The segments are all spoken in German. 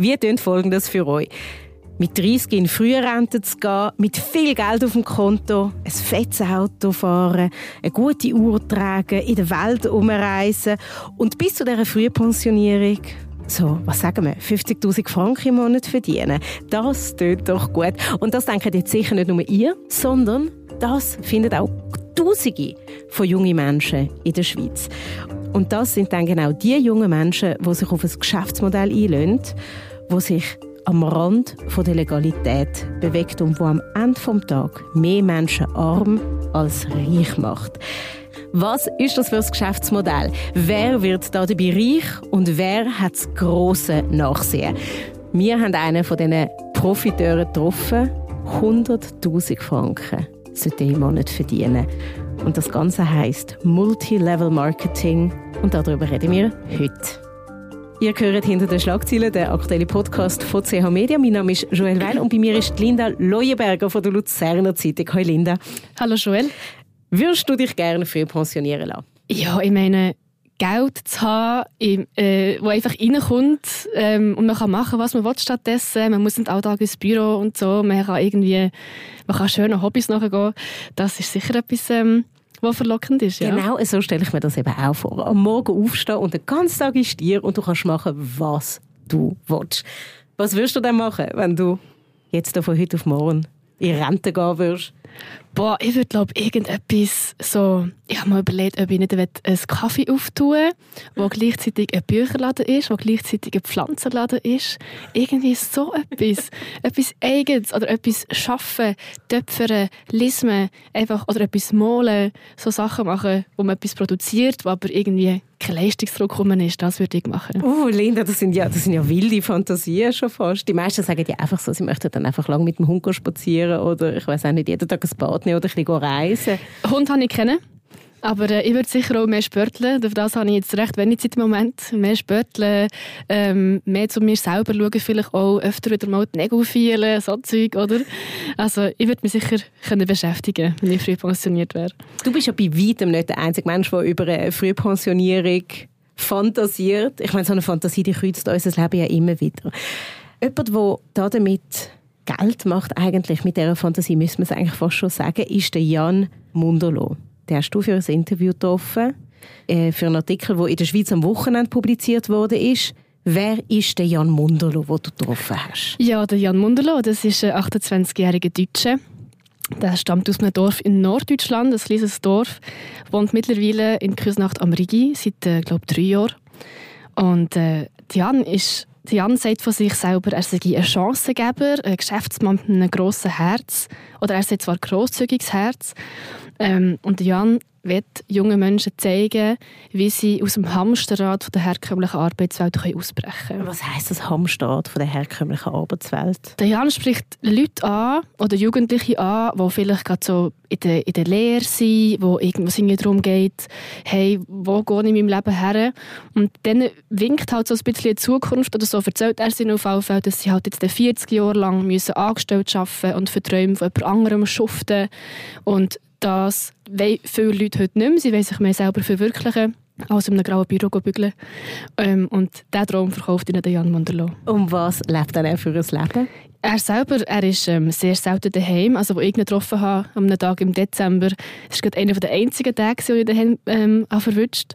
Wie tönt Folgendes für euch? Mit 30 in Frührente zu gehen, mit viel Geld auf dem Konto, ein fettes Auto fahren, eine gute Uhr tragen, in der Welt umreisen und bis zu dieser Frühpensionierung so, was sagen wir, 50.000 Franken im Monat verdienen. Das tut doch gut. Und das denken jetzt sicher nicht nur ihr, sondern das finden auch Tausende von jungen Menschen in der Schweiz. Und das sind dann genau die jungen Menschen, die sich auf ein Geschäftsmodell einlösen, wo sich am Rand von der Legalität bewegt und wo am Ende des Tages mehr Menschen arm als reich macht. Was ist das für ein Geschäftsmodell? Wer wird da dabei reich und wer hat das grosse Nachsehen? Wir haben einen von diesen Profiteuren getroffen. 100.000 Franken sollte im Monat verdienen. Und das Ganze heisst Multi-Level Marketing. Und darüber reden wir heute. Ihr hört hinter den Schlagzeilen den aktuellen Podcast von CH Media. Mein Name ist Joel Weil und bei mir ist Linda Leuenberger von der Luzerner Zeitung. Hallo Linda. Hallo Joel. Würdest du dich gerne früh pensionieren lassen? Ja, ich meine, Geld zu haben, äh, wo einfach reinkommt ähm, und man kann machen, was man will stattdessen. Man muss nicht alltag ins Büro und so. Man kann irgendwie, man kann schöne Hobbys nachgehen. Das ist sicher etwas, ähm, was verlockend ist. Ja. Genau, so stelle ich mir das eben auch vor. Am Morgen aufstehen und den ganzen Tag ist dir und du kannst machen, was du willst. Was würdest du denn machen, wenn du jetzt von heute auf morgen in Rente gehen würdest? Boah, ich würde glaube irgendetwas so, ich habe mal überlegt, ob ich nicht einen Kaffee auftue, wo gleichzeitig ein Bücherladen ist, wo gleichzeitig ein Pflanzenladen ist. Irgendwie so etwas. etwas Eigenes oder etwas schaffen, töpfern, lesen, einfach, oder etwas malen, so Sachen machen, wo man etwas produziert, wo aber irgendwie kein Leistungsdruck gekommen ist, das würde ich machen. Oh, Linda, das sind, ja, das sind ja wilde Fantasien schon fast. Die meisten sagen ja einfach so, sie möchten dann einfach lang mit dem Hund spazieren oder ich weiß auch nicht, jeden Tag ein Bad nehmen oder ein bisschen reisen. Hund habe ich kennen. Aber äh, ich würde sicher auch mehr spörteln. Für das habe ich jetzt recht wenig Zeit im Moment. Mehr spörteln, ähm, mehr zu mir selber schauen, vielleicht auch öfter wieder mal die Nägel feilen, so Zeug, oder? Also ich würde mich sicher können beschäftigen wenn ich früh pensioniert wäre. Du bist ja bei weitem nicht der einzige Mensch, der über eine Frühpensionierung fantasiert. Ich meine, so eine Fantasie, die kreuzt unser Leben ja immer wieder. Jemand, der damit Geld macht, eigentlich mit dieser Fantasie, müssen wir es eigentlich fast schon sagen, ist der Jan Mundolo. Den hast du für ein Interview getroffen, äh, für einen Artikel, der in der Schweiz am Wochenende publiziert wurde. Wer ist der Jan Mundolo, den du getroffen hast? Ja, der Jan Mundolo, das ist ein 28-jähriger Deutscher. Der stammt aus einem Dorf in Norddeutschland, ein kleines Dorf, wohnt mittlerweile in Küsnacht am Rigi seit, äh, glaube drei Jahren. Und äh, Jan ist Jan sagt von sich selber, er sei ein Chancengeber, ein Geschäftsmann mit einem grossen Herz. Oder er sei zwar ein grosszügiges Herz. Ähm, und Jan will jungen Menschen zeigen, wie sie aus dem Hamsterrad der herkömmlichen Arbeitswelt ausbrechen können. Was heisst das Hamsterrad der herkömmlichen Arbeitswelt? Der Jan spricht Leute an oder Jugendliche an, die vielleicht gerade so in der, in der Lehre sind, wo irgendwas darum geht, hey, wo gehe ich in meinem Leben her? Und dann winkt halt so ein bisschen die Zukunft oder so erzählt er sich auf jeden Fall, dass sie halt jetzt 40 Jahre lang müssen angestellt arbeiten und für Träume von jemand anderem schuften und das wollen viele Leute heute nicht mehr. Sie wollen sich mehr selber verwirklichen als in einem grauen Büro bügeln. Ähm, und diesen Traum verkauft ihnen Jan Manderlo. Um was lebt er für ein Leben? Er selber, er ist ähm, sehr selten daheim. Also, wo ich ihn getroffen habe, am Tag im Dezember, das war einer der einzigen Tage, die ich daheim ähm, verwünscht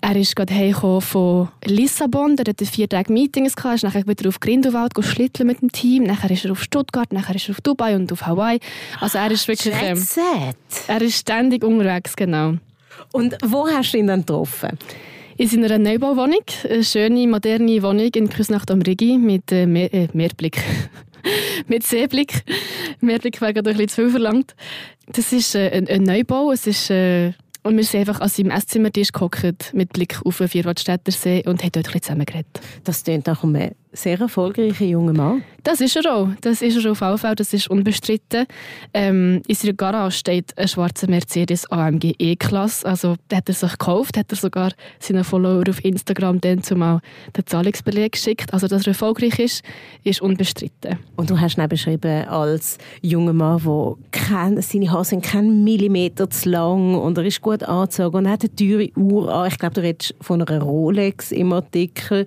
er ist gerade heimgekommen von Lissabon, der hatte vier Tage Meetings, gehabt, ist nachher wieder auf Grindelwald schlitteln mit dem Team, nachher ist er auf Stuttgart, nachher ist er auf Dubai und auf Hawaii. Also er ist wirklich... Ähm, er ist ständig unterwegs, genau. Und wo hast du ihn dann getroffen? In seiner Neubauwohnung, eine schöne, moderne Wohnung in Küsnacht am Rigi mit äh, Meer, äh, Meerblick. mit Seeblick. Meerblick wäre gerade ein bisschen zu viel verlangt. Das ist äh, ein, ein, Neubau, es ist... Äh, und wir sind einfach an seinem Esszimmertisch gehockt, mit Blick auf den Vierwaldstätter See und haben dort ein bisschen zusammen geredet. Das klingt nach einem sehr erfolgreicher junger Mann. Das ist er auch. Das ist er auf jeden Fall. Das ist unbestritten. Ähm, in seiner Garage steht ein schwarzer Mercedes AMG E-Klasse. Also, den hat er sich gekauft, hat er sogar seinen Follower auf Instagram dann zumal den Zahlungsbeleg geschickt. Also, dass er erfolgreich ist, ist unbestritten. Und du hast ihn beschrieben als junger Mann, der kein, seine Haare sind keinen Millimeter zu lang und er ist gut angezogen und er hat eine teure Uhr an. Ich glaube, du redest von einer Rolex im Artikel.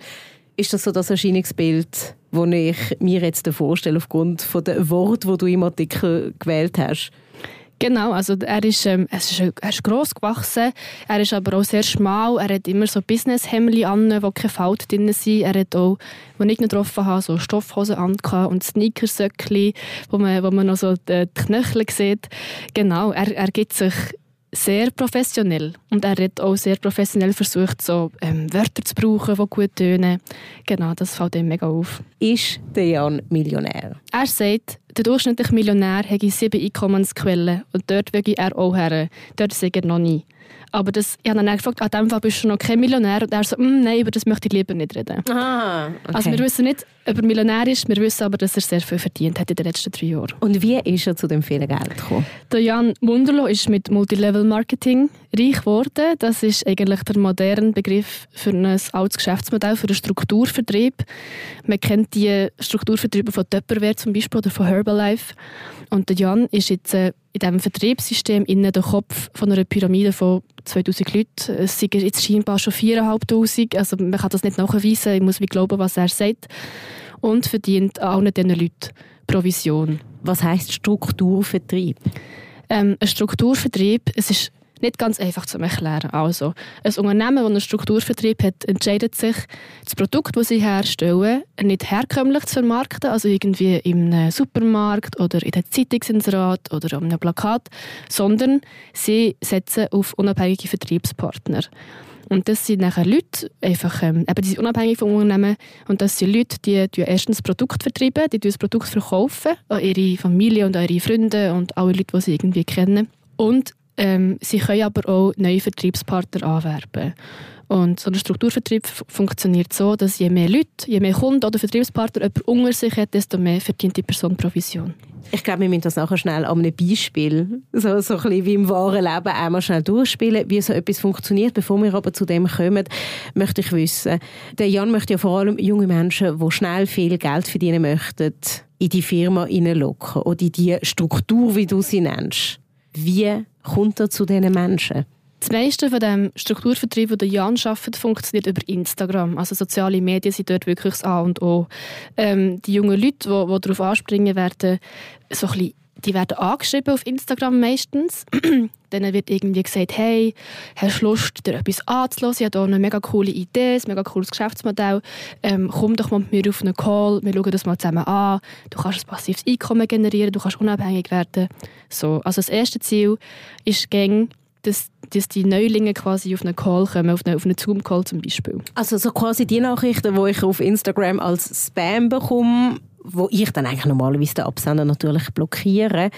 Ist das so das Erscheinungsbild, das ich mir jetzt vorstelle, aufgrund der Worte, die du im Artikel gewählt hast? Genau, also er ist, ähm, er ist, er ist gross gewachsen, er ist aber auch sehr schmal, er hat immer so Business-Hemden an, wo keine Falten drin sind. Er hat auch, als ich ihn getroffen habe, so Stoffhosen an und Sneakersöckchen, wo man, wo man noch so die Knöchel sieht. Genau, er, er gibt sich sehr professionell. Und er hat auch sehr professionell versucht, so ähm, Wörter zu brauchen, die gut tönen. Genau, das fällt ihm mega auf. Ist der Jan Millionär? Er sagt, der durchschnittliche Millionär hätte sieben Einkommensquellen und dort will er auch her. Dort sei er noch nie. Aber das, ich habe dann gefragt, an dem Fall bist du noch kein Millionär. Und er so, mm, nein, über das möchte ich lieber nicht reden. Ah, okay. Also wir wissen nicht, ob er Millionär ist, wir wissen aber, dass er sehr viel verdient hat in den letzten drei Jahren. Und wie ist er zu dem vielen Geld gekommen? Der Jan Munderlo ist mit Multilevel-Marketing reich geworden. Das ist eigentlich der moderne Begriff für ein altes Geschäftsmodell, für einen Strukturvertrieb. Man kennt die Strukturvertriebe von Tupperware zum Beispiel oder von Herbalife. Und der Jan ist jetzt äh, in diesem Vertriebssystem innen der Kopf von einer Pyramide von 2000 Leuten. Es sind jetzt scheinbar schon 4'500. Also man kann das nicht nachweisen. Ich muss wie glauben, was er sagt. Und verdient allen diesen Leuten Provision. Was heisst Strukturvertrieb? Ähm, ein Strukturvertrieb, es ist nicht ganz einfach zu erklären. Also, ein Unternehmen, das einen Strukturvertrieb hat, entscheidet sich, das Produkt, das sie herstellen, nicht herkömmlich zu vermarkten, also irgendwie im Supermarkt oder in der Zeitungsinserat oder auf einem Plakat, sondern sie setzen auf unabhängige Vertriebspartner. Und das sind nachher Leute, einfach, ähm, eben, die sind unabhängig vom Unternehmen. Und das sind Leute, die, die erstens Produkt vertreiben, die das Produkt verkaufen an ihre Familie und an ihre Freunde und alle Leute, die sie irgendwie kennen. Und ähm, sie können aber auch neue Vertriebspartner anwerben. Und so ein Strukturvertrieb funktioniert so, dass je mehr Leute, je mehr Kunden oder Vertriebspartner jemand unter sich hat, desto mehr verdient die Person Provision. Ich glaube, wir müssen das nachher schnell an einem Beispiel, so, so ein bisschen wie im wahren Leben, einmal schnell durchspielen, wie so etwas funktioniert. Bevor wir aber zu dem kommen, möchte ich wissen, der Jan möchte ja vor allem junge Menschen, die schnell viel Geld verdienen möchten, in die Firma hineinlocken oder in die Struktur, wie du sie nennst. Wie kommt er zu diesen Menschen? Das meiste von dem Strukturvertrieb, den Jan arbeitet, funktioniert über Instagram. Also soziale Medien sind dort wirklich das A und O. Ähm, die jungen Leute, die, die darauf anspringen, werden so ein bisschen die werden angeschrieben auf Instagram meistens. Dann wird irgendwie gesagt, hey, hast du Lust, dir etwas anzuhören? Ich habe hier eine mega coole Idee, ein mega cooles Geschäftsmodell. Ähm, komm doch mal mit mir auf einen Call, wir schauen das mal zusammen an. Du kannst ein passives Einkommen generieren, du kannst unabhängig werden. So, also das erste Ziel ist gang, dass, dass die Neulinge quasi auf einen Call kommen, auf einen, einen Zoom-Call zum Beispiel. Also so quasi die Nachrichten, die ich auf Instagram als Spam bekomme, wo ich dann eigentlich normalerweise den Absender natürlich blockiere.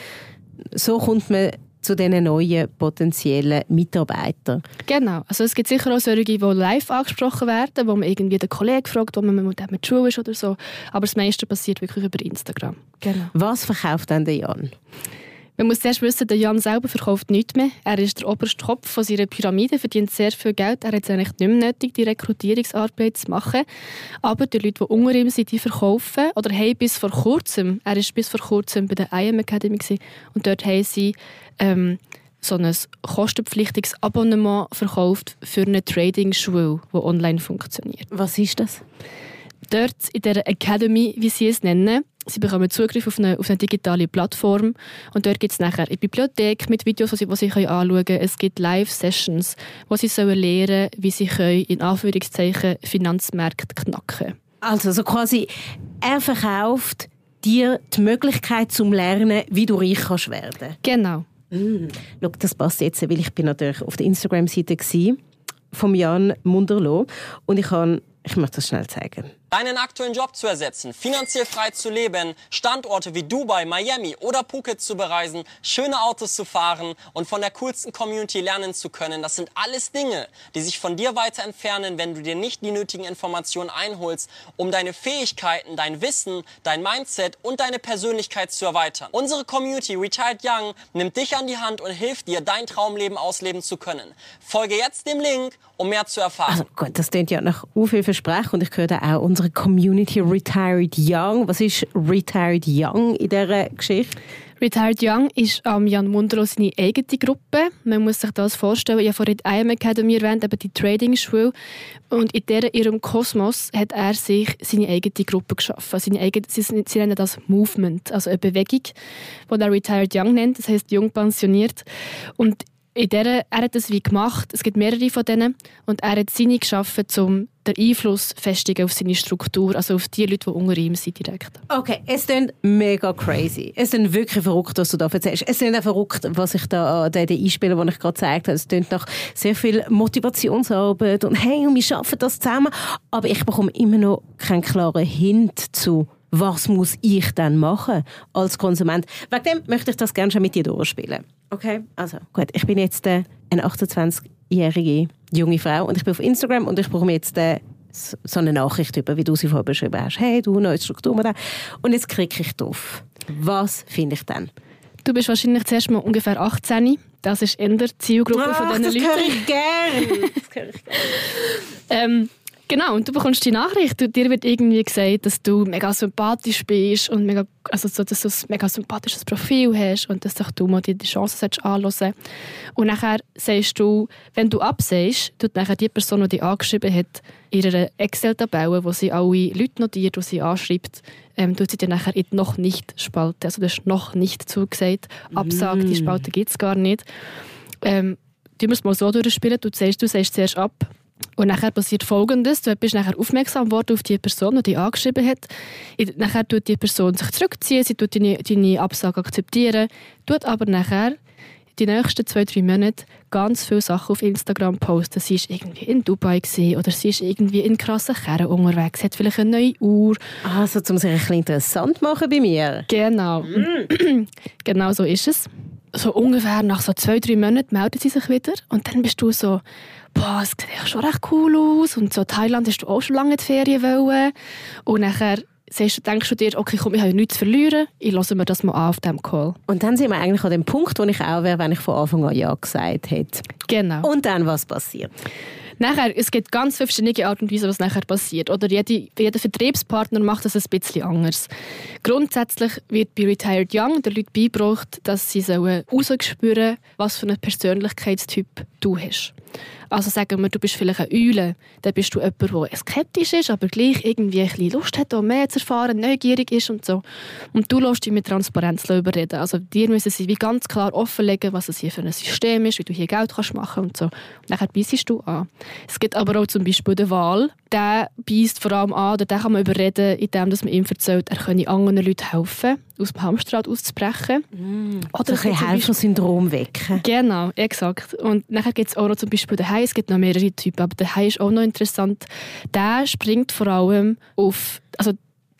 So kommt man zu diesen neuen potenziellen Mitarbeitern. Genau. Also es gibt sicher auch solche, die live angesprochen werden, wo man irgendwie den Kollegen fragt, wo man mit dem mit Schule ist oder so. Aber das meiste passiert wirklich über Instagram. Genau. Was verkauft denn der Jan? Man muss zuerst wissen, der Jan selber verkauft nichts mehr. Er ist der oberste Kopf von seiner Pyramide, verdient sehr viel Geld. Er hat es eigentlich nicht mehr nötig, die Rekrutierungsarbeit zu machen. Aber die Leute, die unter ihm sind, die verkaufen. Oder haben bis vor kurzem, er ist bis vor kurzem bei der IM Academy und dort haben sie ähm, so ein kostenpflichtiges Abonnement verkauft für eine Trading-Schule, die online funktioniert. Was ist das? Dort in der Academy, wie sie es nennen, Sie bekommen Zugriff auf eine, auf eine digitale Plattform und dort gibt es nachher eine Bibliothek mit Videos, die sie, die sie können anschauen können. Es gibt Live-Sessions, wo sie sollen lernen wie sie können, in Anführungszeichen Finanzmärkte knacken Also so quasi, er verkauft dir die Möglichkeit zum Lernen, wie du reich kannst werden. Genau. Mm. Schau, das passt jetzt, weil ich bin natürlich auf der Instagram-Seite von Jan Munderlo und ich kann, ich möchte das schnell zeigen deinen aktuellen Job zu ersetzen, finanziell frei zu leben, Standorte wie Dubai, Miami oder Phuket zu bereisen, schöne Autos zu fahren und von der coolsten Community lernen zu können, das sind alles Dinge, die sich von dir weiter entfernen, wenn du dir nicht die nötigen Informationen einholst, um deine Fähigkeiten, dein Wissen, dein Mindset und deine Persönlichkeit zu erweitern. Unsere Community Retired Young nimmt dich an die Hand und hilft dir, dein Traumleben ausleben zu können. Folge jetzt dem Link, um mehr zu erfahren. Also gut, das klingt ja nach viel Versprechen und ich höre auch unsere unsere Community Retired Young. Was ist Retired Young in dieser Geschichte? Retired Young ist am Jan Mundro seine eigene Gruppe. Man muss sich das vorstellen. Ich habe vorhin die IM Academy erwähnt, eben die Trading-Schule. Und in dieser, ihrem Kosmos hat er sich seine eigene Gruppe geschaffen. Seine eigene, sie, sie nennen das Movement, also eine Bewegung, die er Retired Young nennt, das heißt jung pensioniert. Und in der, er hat das wie gemacht, es gibt mehrere von denen, und er hat seine geschaffen, um den Einfluss festigen auf seine Struktur, also auf die Leute, die unter ihm sind direkt. Okay, es klingt mega crazy. Es klingt wirklich verrückt, was du da erzählst. Es klingt auch verrückt, was ich da an den einspiele, den ich gerade gezeigt habe. Es klingt nach sehr viel Motivationsarbeit und hey, wir schaffen das zusammen. Aber ich bekomme immer noch keinen klaren Hint zu was muss ich dann machen als Konsument. Wegen dem möchte ich das gerne schon mit dir durchspielen. Okay, also gut, ich bin jetzt äh, eine 28-jährige junge Frau und ich bin auf Instagram und ich bekomme jetzt äh, so eine Nachricht über, wie du sie vorher beschrieben hast. Hey, du, neue Struktur. Und jetzt klicke ich drauf. Was finde ich dann? Du bist wahrscheinlich zuerst mal ungefähr 18. Das ist eher die Zielgruppe Ach, von diesen das Leuten. höre ich gerne. Das höre ich gerne. Ähm, genau, und du bekommst die Nachricht und dir wird irgendwie gesagt, dass du mega sympathisch bist und mega, also so, dass du ein mega sympathisches Profil hast und dass du mal die Chance solltest anhören Und nachher sagst du, wenn du absagst, tut nachher die Person, die dich angeschrieben hat, in ihrer Excel-Tabelle, wo sie alle Leute notiert, die sie anschreibt, ähm, tut sie dir nachher in noch nicht Spalte. Also du hast noch nicht zugesagt. Absag, die Spalte gibt es gar nicht. Ähm, du musst mal so durchspielen, du sagst, du sagst zuerst ab. Und nachher passiert Folgendes. Du bist nachher aufmerksam worden auf die Person, die dich angeschrieben hat. Nachher tut die Person sich zurückziehen, sie tut deine, deine Absage akzeptieren, tut aber nachher die nächsten zwei, drei Monate ganz viele Sachen auf Instagram posten. Sie ist irgendwie in Dubai gewesen, oder sie ist irgendwie in krassen Kerren unterwegs, sie hat vielleicht eine neue Uhr. Also, um sich ein bisschen interessant machen bei mir. Genau. genau so ist es. So ungefähr nach so zwei, drei Monaten meldet sie sich wieder und dann bist du so, boah, es sieht echt schon recht cool aus und so Thailand hast du auch schon lange die Ferien wollen. Und nachher denkst du dir, okay, komm, ich habe ja nichts zu verlieren, ich lasse mir das mal an auf diesem Call. Und dann sind wir eigentlich an dem Punkt, wo ich auch wäre, wenn ich von Anfang an Ja gesagt hätte. Genau. Und dann, was passiert? Nachher, es gibt ganz viele verschiedene Arten und Weisen, was nachher passiert. Oder jede, jeder Vertriebspartner macht das ein bisschen anders. Grundsätzlich wird bei Retired Young den Leuten beigebracht, dass sie sollen rausspüren was für einen Persönlichkeitstyp du hast. Also sagen wir, du bist vielleicht eine Eule, dann bist du jemand, der skeptisch ist, aber gleich irgendwie ein bisschen Lust hat, auch mehr zu erfahren, neugierig ist und so. Und du lässt dich mit Transparenz überreden. Also dir müssen sie wie ganz klar offenlegen, was es hier für ein System ist, wie du hier Geld kannst machen und so. Und nachher beißt du an. Es gibt aber auch zum Beispiel den Wahl. Der beißt vor allem an, oder den kann man überreden, indem dass man ihm erzählt, er könne anderen Leuten helfen, aus dem Hamsterrad auszubrechen. Oder ein es gibt bisschen zum Helfersyndrom wecken. Genau, exakt. Und nachher gibt es auch noch zum Beispiel den Hai. Es gibt noch mehrere Typen, aber der Hai ist auch noch interessant. Der springt vor allem auf, also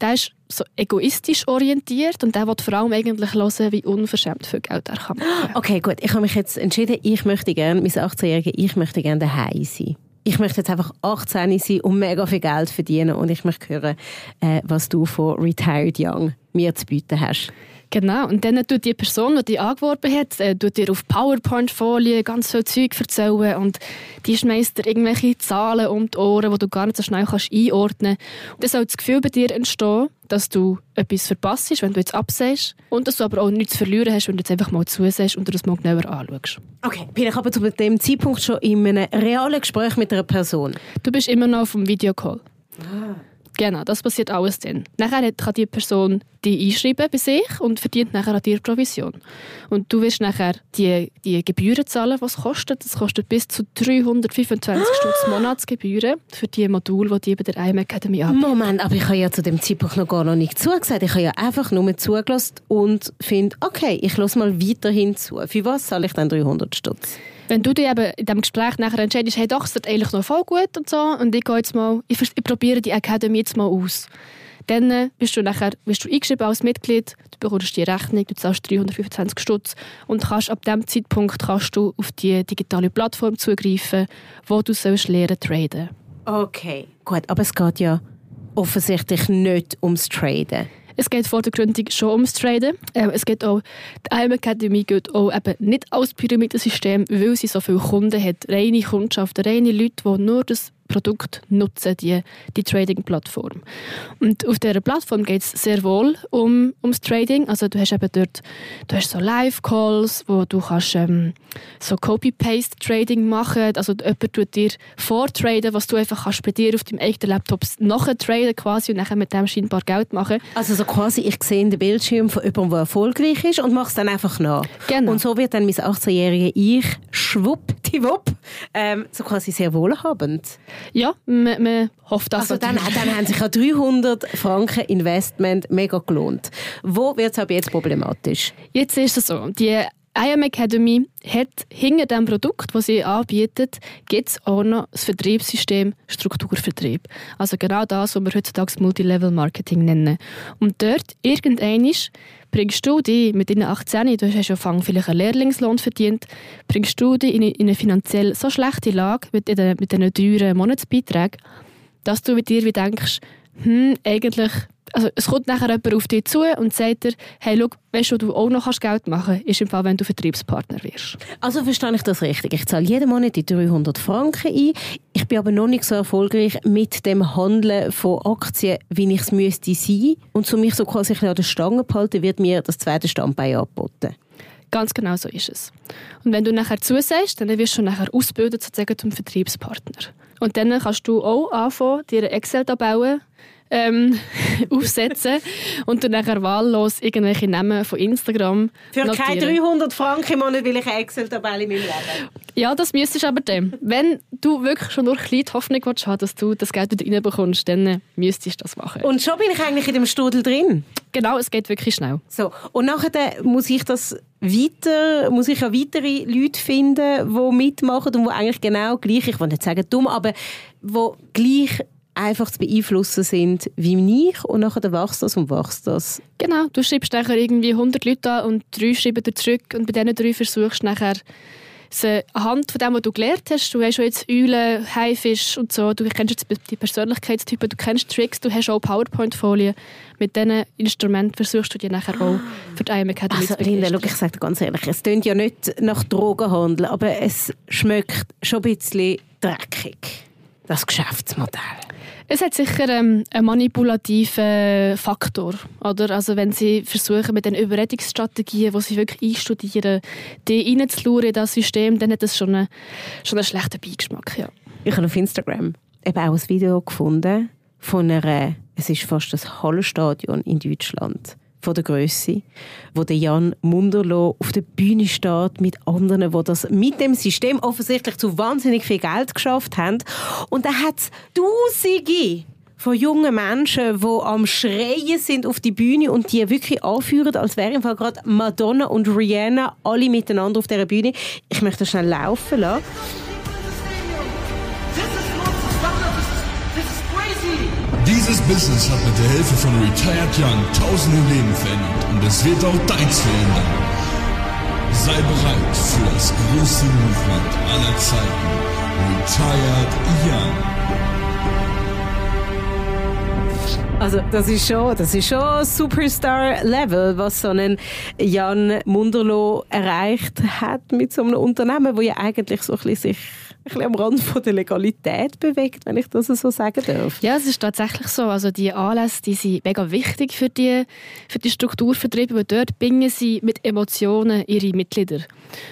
der ist so egoistisch orientiert und der will vor allem eigentlich hören, wie unverschämt viel Geld er kann machen. Okay, gut. Ich habe mich jetzt entschieden, ich möchte gerne, mein 18-Jähriger, ich möchte gerne daheim sein. Ich möchte jetzt einfach 18 sein und mega viel Geld verdienen und ich möchte hören, äh, was du von Retired Young mir zu bieten hast. Genau, und dann tut die Person, die dich angeworben hat, äh, tut dir auf PowerPoint-Folien ganz viel Zeug erzählen und die schmeißt dir irgendwelche Zahlen um die Ohren, die du gar nicht so schnell kannst einordnen kannst. Dann soll das Gefühl bei dir entstehen, dass du etwas verpasst, wenn du jetzt absehst und dass du aber auch nichts zu verlieren hast, wenn du jetzt einfach mal zusehst und dir das mal genauer anschaust. Okay, bin ich aber zu dem Zeitpunkt schon in einem realen Gespräch mit einer Person? Du bist immer noch auf dem Videocall. Genau, das passiert alles dann. Nachher hat- kann die Person die einschreiben bei sich und verdient nachher an dir Provision. Und du wirst nachher die, die Gebühren zahlen, was es kostet. Das kostet bis zu 325 Stutz Monatsgebühren für die Module, die die bei der IM Academy anbieten. Moment, aber ich habe ja zu dem Zeitpunkt noch gar noch nicht zugesagt. Ich habe ja einfach nur zugelassen und finde, okay, ich lasse mal weiterhin zu. Für was zahle ich dann 300 Stutz? Wenn du dich eben in diesem Gespräch nachher entscheidest, hey doch, es wird eigentlich noch voll gut und so, und ich gehe jetzt mal, ich, ich probiere die Academy jetzt mal aus. Dann äh, bist du nachher wirst du eingeschrieben als Mitglied, du bekommst die Rechnung, du zahlst 325 Stutz und kannst ab diesem Zeitpunkt kannst du auf die digitale Plattform zugreifen, wo du sollst lernen traden. Okay. Gut, aber es geht ja offensichtlich nicht ums Traden. Es geht vor der Gründung schon ums Traden. Ähm, es geht auch, die IM Academy geht auch eben nicht als Pyramidensystem, weil sie so viele Kunden hat. Reine Kundschaft, reine Leute, die nur das Produkt nutzen, die, die Trading-Plattform. Und auf dieser Plattform geht es sehr wohl um, ums Trading. Also du hast eben dort du hast so Live-Calls, wo du kannst ähm, so Copy-Paste-Trading machen. Also jemand tut dir vortraden, was du einfach kannst bei dir auf deinem eigenen Laptop nachher traden quasi und dann mit dem scheinbar Geld machen. Also so quasi, ich sehe den Bildschirm von jemandem, der erfolgreich ist und mache es dann einfach nach. Genau. Und so wird dann mein 18-jährige Ich schwuppdiwupp ähm, so quasi sehr wohlhabend. Ja, man, man hofft das Also dann, dann haben sich ja 300 Franken Investment mega gelohnt. Wo wird es aber jetzt problematisch? Jetzt ist es so, die IM Academy hat hinter dem Produkt, das sie anbietet, gibt es auch noch das Vertriebssystem Strukturvertrieb. Also genau das, was wir heutzutage Multilevel Marketing nennen. Und dort, irgendeinisch bringst du dich mit deinen 18, du hast ja vielleicht einen Lehrlingslohn verdient, bringst du dich in eine, in eine finanziell so schlechte Lage mit, den, mit diesen teuren Monatsbeiträgen, dass du mit dir wie denkst, hm, eigentlich also es kommt nachher jemand auf dich zu und sagt dir, hey, schau, weißt du, du auch noch Geld machen kannst, ist im Fall, wenn du Vertriebspartner wirst. Also verstehe ich das richtig. Ich zahle jeden Monat die 300 Franken ein. Ich bin aber noch nicht so erfolgreich mit dem Handeln von Aktien, wie ich es müsste sein. Und um mich so quasi an der Stange behalten, wird mir das zweite Standbein angeboten. Ganz genau so ist es. Und wenn du nachher zusagst, dann wirst du nachher ausgebildet sozusagen zum Vertriebspartner. Und dann kannst du auch anfangen, dir eine Excel-Tabelle ähm, aufsetzen und dann nachher wahllos irgendwelche Namen von Instagram Für notieren. keine 300 Franken im Monat will ich eine Excel-Tabelle in meinem Leben. Ja, das müsstest du aber dann. Wenn du wirklich schon nur kleine Hoffnung willst, dass du das Geld wieder reinbekommst, dann müsstest du das machen. Und schon bin ich eigentlich in dem Strudel drin. genau, es geht wirklich schnell. So. Und nachher muss ich das weiter, muss ich ja weitere Leute finden, die mitmachen und die eigentlich genau gleich, ich will nicht sagen dumm, aber die gleich einfach zu beeinflussen sind wie ich und nachher wächst das und wächst das. Genau, du schreibst nachher irgendwie 100 Leute an und drei schreiben dir zurück und bei diesen drei versuchst du nachher anhand von dem, was du gelernt hast, du hast schon jetzt Eulen, Haifisch und so, du kennst jetzt die Persönlichkeitstypen, du kennst Tricks, du hast auch PowerPoint-Folien. Mit diesen Instrumenten versuchst du die nachher auch für die IM Academy Also zu Linda, schau, ich sage dir ganz ehrlich, es klingt ja nicht nach Drogenhandel, aber es schmeckt schon ein bisschen dreckig, das Geschäftsmodell. Es hat sicher ähm, einen manipulativen Faktor. Oder? Also wenn sie versuchen, mit den Überredungsstrategien, die sie wirklich einstudieren, die reinzulauern in das System, dann hat das schon einen, schon einen schlechten Beigeschmack. Ja. Ich habe auf Instagram eben auch ein Video gefunden von einer, es ist fast das Hallenstadion in Deutschland, von der Größe, wo der Jan Munderlo auf der Bühne steht mit anderen, die das mit dem System offensichtlich zu wahnsinnig viel Geld geschafft haben. Und da hat es Tausende von jungen Menschen, die am Schreien sind auf die Bühne und die wirklich anführen, als wären im Fall gerade Madonna und Rihanna alle miteinander auf dieser Bühne. Ich möchte das schnell laufen lassen. Dieses Business hat mit der Hilfe von Retired Young tausende Leben verändert und es wird auch deins verändern. Sei bereit für das größte Movement aller Zeiten. Retired Young. Also das ist schon, das ist schon Superstar-Level, was so ein Jan Munderlo erreicht hat mit so einem Unternehmen, wo ja eigentlich so ein bisschen sich bisschen am Rand von der Legalität bewegt, wenn ich das so sagen darf. Ja, es ist tatsächlich so. Also die Anlässe die sind mega wichtig für die, für die Strukturvertriebe, weil dort bringen sie mit Emotionen ihre Mitglieder.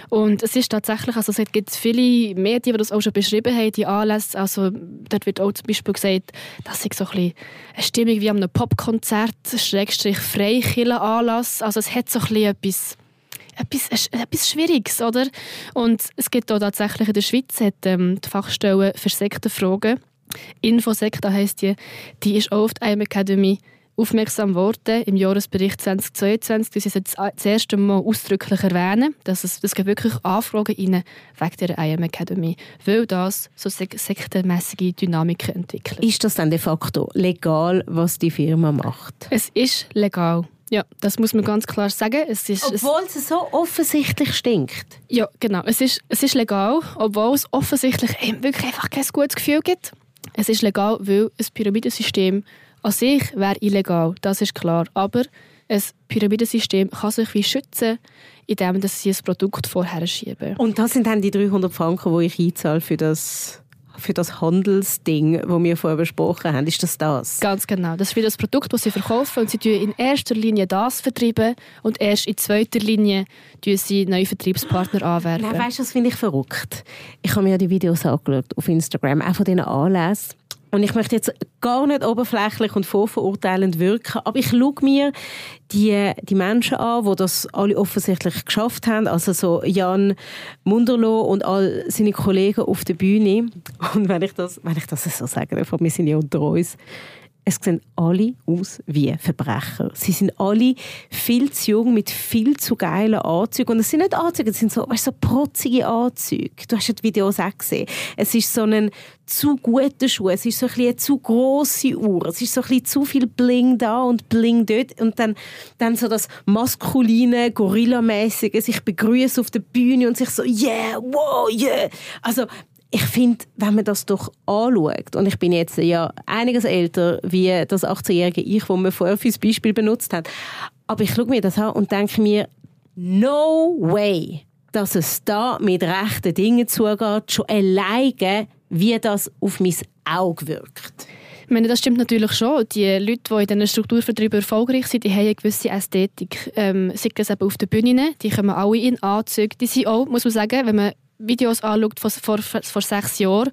Und es ist tatsächlich, also es gibt viele Medien, die das auch schon beschrieben haben, die Anlässe. Also dort wird auch zum Beispiel gesagt, dass es so ein bisschen eine Stimmung wie an einem Popkonzert, Schrägstrich Freikirchen-Anlass. Also es hat so ein bisschen etwas etwas, etwas Schwieriges, oder? Und es gibt auch tatsächlich in der Schweiz hat, ähm, die Fachstelle für Sektenfragen. Infosekta heisst die. Die ist auch auf die IM Academy aufmerksam geworden im Jahresbericht 2022. Das ist jetzt das erste Mal ausdrücklich erwähnen, dass es, es gibt wirklich Anfragen rein wegen der IM Academy, weil das so sek sektenmässige Dynamiken entwickelt. Ist das dann de facto legal, was die Firma macht? Es ist legal. Ja, das muss man ganz klar sagen. Es ist, es, Obwohl es so offensichtlich stinkt. Ja, genau. Es ist, es ist legal, obwohl es offensichtlich eben wirklich einfach kein gutes Gefühl gibt. Es ist legal, weil ein Pyramidensystem an sich wäre illegal, das ist klar. Aber ein Pyramidensystem kann sich wie schützen, indem dass sie ein Produkt vorher schieben. Und das sind dann die 300 Franken, die ich einzahle für das für das Handelsding, das wir vorher besprochen haben. Ist das das? Ganz genau. Das ist wieder das Produkt, das sie verkaufen und sie tun in erster Linie das vertreiben und erst in zweiter Linie tun sie neue Vertriebspartner anwerben. Nein, weißt du, das finde ich verrückt. Ich habe mir ja die Videos angeschaut auf Instagram, auch von diesen Anlässen. Und ich möchte jetzt gar nicht oberflächlich und vorverurteilend wirken, aber ich schaue mir die, die Menschen an, die das alle offensichtlich geschafft haben, also so Jan Munderloh und all seine Kollegen auf der Bühne. Und wenn ich das, wenn ich das so sage, wir sind ja unter uns, es sehen alle aus wie Verbrecher. Sie sind alle viel zu jung mit viel zu geilen Anzügen. Und es sind nicht Anzüge, es sind so, weißt, so protzige Anzüge. Du hast ja die Videos auch gesehen. Es ist so ein zu guter Schuh, es ist so ein eine zu grosse Uhr, es ist so ein zu viel Bling da und Bling dort. Und dann, dann so das maskuline, Gorilla-mäßige, sich begrüßen auf der Bühne und sich so, yeah, wow, yeah. Also ich finde, wenn man das doch anschaut, und ich bin jetzt ja einiges älter wie das 18-jährige Ich, wo man vorher fürs Beispiel benutzt hat, aber ich schaue mir das an und denke mir, no way, dass es da mit rechten Dingen zugeht, schon alleine, wie das auf mein Auge wirkt. Ich meine, das stimmt natürlich schon. Die Leute, die in diesen Strukturvertrieben erfolgreich sind, die haben eine gewisse Ästhetik. Ähm, sei das eben auf den Bühnen, die kommen alle in Anzüge. Die sind auch, muss man sagen, wenn man Videos anschaut von vor, vor sechs Jahren,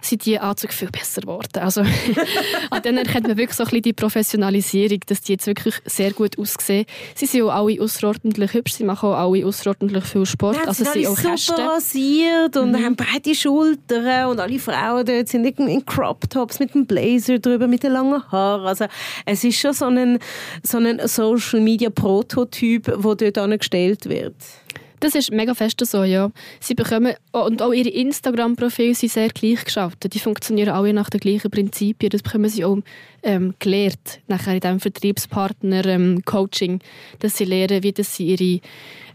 sind die Anzüge viel besser geworden. Also, an denen erkennt man wirklich so ein bisschen die Professionalisierung, dass die jetzt wirklich sehr gut aussehen. Sie sind auch alle außerordentlich hübsch, sie machen auch alle außerordentlich viel Sport. Ja, also sie sind auch super Kästen. rasiert und Mhm. haben breite Schultern und alle Frauen dort sind in in Crop Tops mit dem Blazer drüber, mit den langen Haaren. Also es ist schon so ein, so ein Social Media Prototyp, der dort angestellt wird. Das ist mega fest so, ja. Sie bekommen, und auch ihre Instagram-Profile sind sehr gleichgeschaltet. Die funktionieren alle nach den gleichen Prinzipien. Das bekommen sie auch ähm, gelehrt, nachher in diesem Vertriebspartner-Coaching, dass sie lernen, wie das sie ihre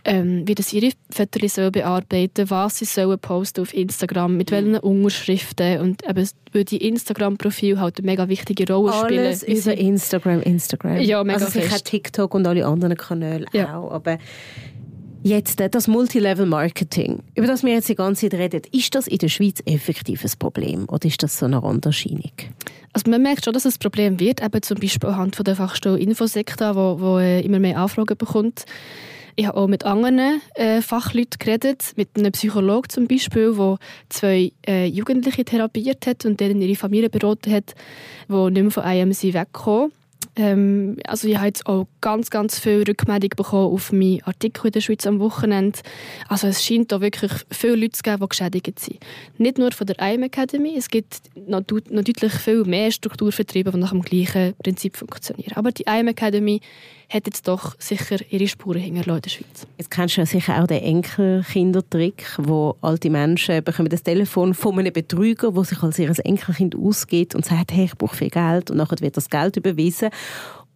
ähm, wie das ihre Fotos sollen bearbeiten was sie sollen posten auf Instagram, mit welchen Unterschriften und eben, weil die Instagram-Profile halt eine mega wichtige Rolle spielen. Alles über Instagram, Instagram. Ja, mega also sicher. TikTok und alle anderen Kanäle Ja. auch. Aber jetzt äh, das Multilevel-Marketing, über das wir jetzt die ganze Zeit reden, ist das in der Schweiz effektiv ein Problem oder ist das so eine Randerscheinung? Also man merkt schon, dass es ein Problem wird, eben zum Beispiel anhand von der Fachstelle Infosektor, wo, wo äh, immer mehr Anfragen bekommt. Ich habe auch mit anderen äh, Fachleuten geredet, mit einem Psychologen zum Beispiel, der zwei äh, Jugendliche therapiert hat und denen ihre Familie beraten hat, die nicht mehr von IMC wegkommen. Ähm, also ich habe jetzt auch ganz, ganz viel Rückmeldung bekommen auf meinen Artikel in der Schweiz am Wochenende. Also es scheint da wirklich viele Leute zu geben, die geschädigt sind. Nicht nur von der IM Academy, es gibt noch, noch deutlich viel mehr Strukturvertriebe, die nach dem gleichen Prinzip funktionieren. Aber die IM Academy hat jetzt doch sicher ihre Spuren hinterlassen in der Schweiz. Jetzt kennst du ja sicher auch den Enkelkindertrick, wo alte Menschen bekommen das Telefon von einem Betrüger, der sich als ihr Enkelkind ausgeht und sagt, hey, ich brauche viel Geld und nachher wird das Geld überwiesen.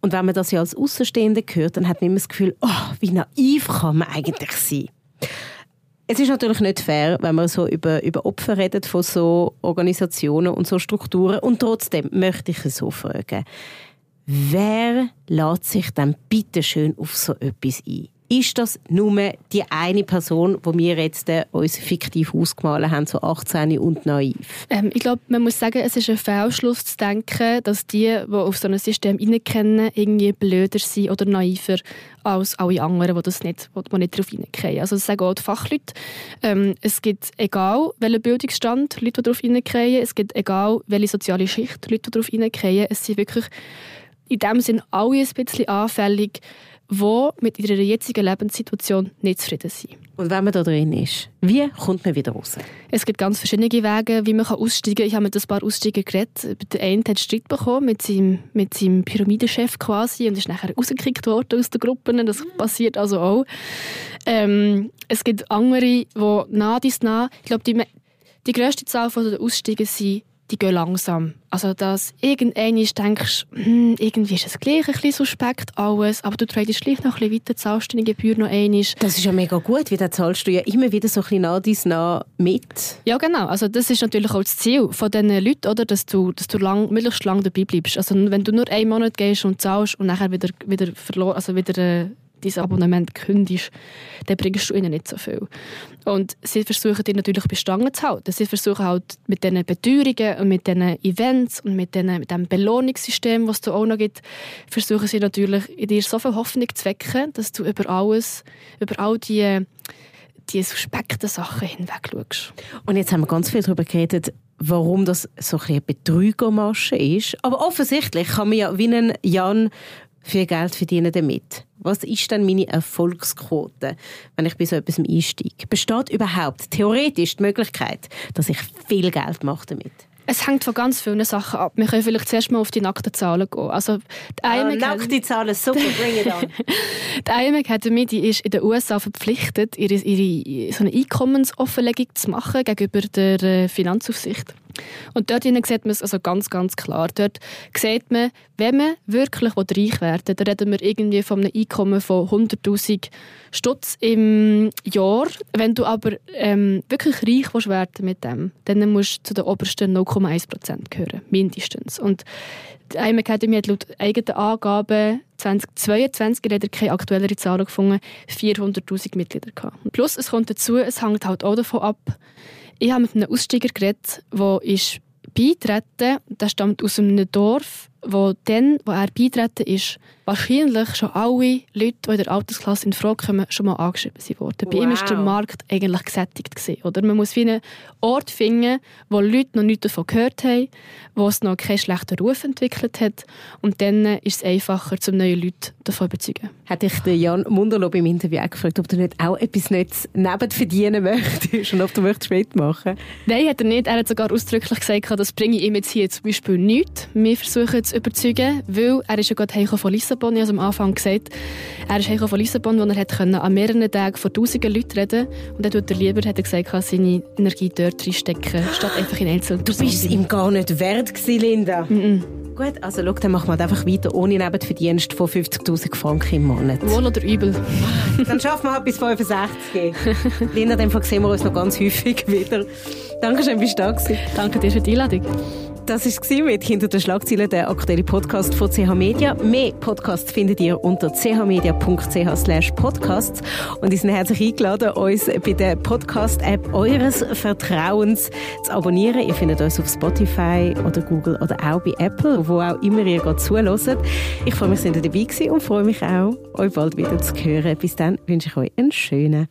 Und wenn man das ja als Außenstehende hört, dann hat man immer das Gefühl, oh, wie naiv kann man eigentlich sein? Es ist natürlich nicht fair, wenn man so über, über Opfer redet von so Organisationen und so Strukturen. Und trotzdem möchte ich es so fragen. Wer lässt sich denn bitte schön auf so etwas ein? Ist das nur die eine Person, die wir jetzt äh, uns fiktiv ausgemalt haben, so 18 und naiv? Ähm, ich glaube, man muss sagen, es ist ein Fehlschluss zu denken, dass die, die auf so ein System reinkennen, irgendwie blöder sind oder naiver als alle anderen, die das nicht, die nicht darauf reinkennen. Also das sagen auch die Fachleute. Ähm, es gibt, egal welchen Bildungsstand Leute, die darauf reinkennen, es gibt, egal welche soziale Schicht Leute, die darauf reinkennen, es sind wirklich in dem Sinn alle ein bisschen anfällig, die mit ihrer jetzigen Lebenssituation nicht zufrieden sind. Und wenn man da drin ist, wie kommt man wieder raus? Es gibt ganz verschiedene Wege, wie man aussteigen kann. Ich habe mit ein paar Aussteigern geredet. Der eine hat Streit bekommen mit seinem, mit seinem Pyramidenchef quasi und ist nachher rausgekickt worden aus der Gruppe. Das passiert also auch. Ähm, es gibt andere, die nah dies nah, ich glaube, die, die grösste Zahl der Aussteiger sind die gehen langsam. Also, dass irgendwann denkst, hm, irgendwie ist es gleich ein bisschen suspekt alles, aber du trägst gleich noch ein bisschen weiter, zahlst deine Gebühr noch einmal. Das ist ja mega gut, weil dann zahlst du ja immer wieder so ein bisschen nah dies nah mit. Ja, genau. Also das ist natürlich auch das Ziel von diesen Leuten, oder? dass du, dass du lang, möglichst lange dabei bleibst. Also wenn du nur einen Monat gehst und zahlst und nachher wieder, wieder verloren, also wieder äh, dein Abonnement kündigst, dann bringst du ihnen nicht so viel. Und sie versuchen dich natürlich bei Stangen zu halten. Sie versuchen halt mit diesen Beteuerungen und mit diesen Events und mit, diesen, mit dem Belohnungssystem, was es auch noch gibt, versuchen sie natürlich in dir so viel Hoffnung zu wecken, dass du über alles, über all die die suspekten Sachen hinweg schaust. Und jetzt haben wir ganz viel darüber geredet, warum das so ein eine Betrügermasche ist. Aber offensichtlich kann man ja wie ein Jan viel Geld verdienen damit. Was ist denn meine Erfolgsquote, wenn ich bei so etwas einsteige? Besteht überhaupt theoretisch die Möglichkeit, dass ich viel Geld mache damit? Es hängt von ganz vielen Sachen ab. Wir können vielleicht zuerst mal auf die nackten Zahlen gehen. Also, die uh, nackte Zahlen, super, bring it on. die IME Academy die ist in den USA verpflichtet, ihre, ihre so eine Einkommensoffenlegung zu machen gegenüber der äh, Finanzaufsicht. Und dort sieht man es also ganz, ganz klar. Dort sieht man, wenn man wirklich reich werden will, dann reden wir irgendwie von einem Einkommen von 100'000 Stutz im Jahr. Wenn du aber ähm, wirklich reich willst werden mit dem, dann musst du zu den obersten 0,1% gehören, mindestens. Und die IM Academy hat laut eigenen Angaben 2022, ich habe keine aktuellere Zahlen gefunden, 400'000 Mitglieder gehabt. Plus, es kommt dazu, es hängt halt auch davon ab, ich habe mit einem Aussteiger geredet, der ist beitreten. Der stammt aus einem Dorf, wo dann, wo er beitreten ist, wahrscheinlich schon alle Leute, die in der Altersklasse in Frage kommen, schon mal angeschrieben worden. Wow. Bei ihm war der Markt eigentlich gesättigt. Gewesen, oder? Man muss wie einen Ort finden, wo Leute noch nichts davon gehört haben, wo es noch keinen schlechten Ruf entwickelt hat. Und dann ist es einfacher, um neue Leute davon zu überzeugen. Hätte ich den Jan Munderlob im Interview auch gefragt, ob du nicht auch etwas Nettes neben verdienen möchtest und ob du möchtest mitmachen Nein, hat er nicht. Er hat sogar ausdrücklich gesagt, das bringe ich ihm jetzt hier zum Beispiel nichts. Wir versuchen zu überzeugen, weil er ist ja gerade von Lissabon Lissabon, ich habe am Anfang gesagt, er ist von Lissabon, wo er hat an mehreren Tagen vor tausenden Leuten reden und dann tut er lieber, hat er gesagt, seine Energie dort reinstecken, statt einfach in einzelnen Du bist ihm gar nicht wert gewesen, Linda. Mm -mm. Gut, also schau, dann machen wir einfach weiter ohne Nebenverdienst von 50'000 Franken im Monat. Wohl oder übel. dann schaffen wir halt bis 65. Linda, dann sehen wir uns noch ganz häufig wieder. Dankeschön, bist du da gewesen. Danke dir für die Einladung. Das war mit «Hinter den Schlagzeilen», der aktuelle Podcast von CH Media. Mehr Podcasts findet ihr unter chmedia.ch podcasts und ihr seid herzlich eingeladen, uns bei der Podcast-App eures Vertrauens zu abonnieren. Ihr findet uns auf Spotify oder Google oder auch bei Apple, wo auch immer ihr gerade zuhört. Ich freue mich, dass ihr dabei gewesen und freue mich auch, euch bald wieder zu hören. Bis dann wünsche ich euch einen schönen